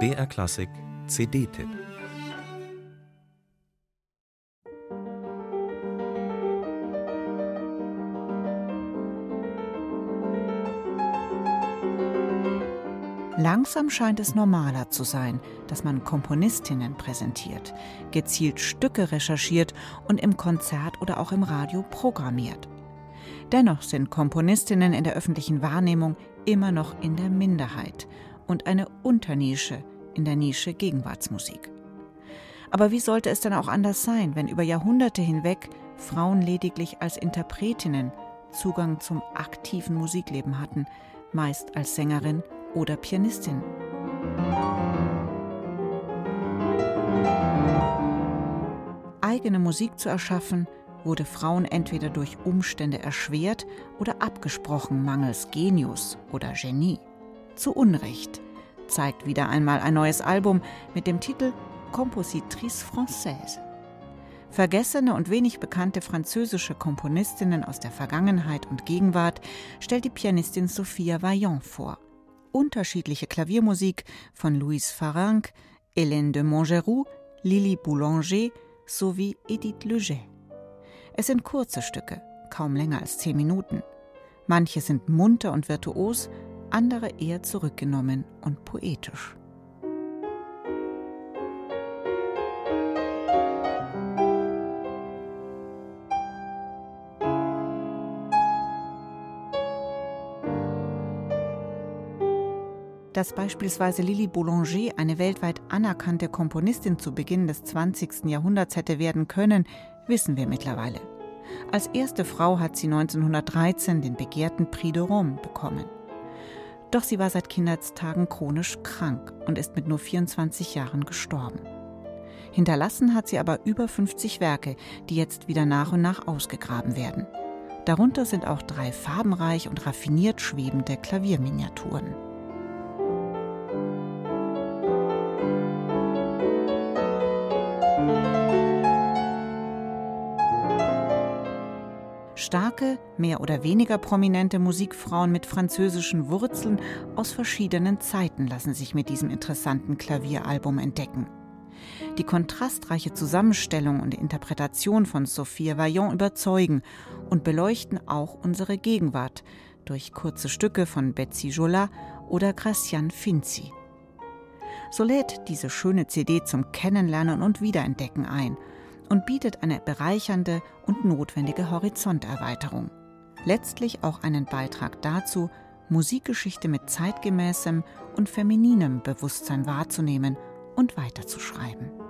BR Klassik CD-Tipp Langsam scheint es normaler zu sein, dass man Komponistinnen präsentiert, gezielt Stücke recherchiert und im Konzert oder auch im Radio programmiert. Dennoch sind Komponistinnen in der öffentlichen Wahrnehmung immer noch in der Minderheit und eine Unternische in der Nische Gegenwartsmusik. Aber wie sollte es dann auch anders sein, wenn über Jahrhunderte hinweg Frauen lediglich als Interpretinnen Zugang zum aktiven Musikleben hatten, meist als Sängerin oder Pianistin. Eigene Musik zu erschaffen, wurde Frauen entweder durch Umstände erschwert oder abgesprochen mangels Genius oder Genie. Zu Unrecht zeigt wieder einmal ein neues Album mit dem Titel Compositrice Française. Vergessene und wenig bekannte französische Komponistinnen aus der Vergangenheit und Gegenwart stellt die Pianistin Sophia Vaillant vor unterschiedliche Klaviermusik von Louise Farrenc, Hélène de Montgeroux, Lily Boulanger sowie Edith Leger. Es sind kurze Stücke, kaum länger als zehn Minuten. Manche sind munter und virtuos, andere eher zurückgenommen und poetisch. Dass beispielsweise Lili Boulanger eine weltweit anerkannte Komponistin zu Beginn des 20. Jahrhunderts hätte werden können, wissen wir mittlerweile. Als erste Frau hat sie 1913 den begehrten Prix de Rome bekommen. Doch sie war seit Kindheitstagen chronisch krank und ist mit nur 24 Jahren gestorben. Hinterlassen hat sie aber über 50 Werke, die jetzt wieder nach und nach ausgegraben werden. Darunter sind auch drei farbenreich und raffiniert schwebende Klavierminiaturen. Starke, mehr oder weniger prominente Musikfrauen mit französischen Wurzeln aus verschiedenen Zeiten lassen sich mit diesem interessanten Klavieralbum entdecken. Die kontrastreiche Zusammenstellung und Interpretation von Sophia Vaillant überzeugen und beleuchten auch unsere Gegenwart durch kurze Stücke von Betsy Jola oder Gracian Finzi. So lädt diese schöne CD zum Kennenlernen und Wiederentdecken ein – und bietet eine bereichernde und notwendige Horizonterweiterung. Letztlich auch einen Beitrag dazu, Musikgeschichte mit zeitgemäßem und femininem Bewusstsein wahrzunehmen und weiterzuschreiben.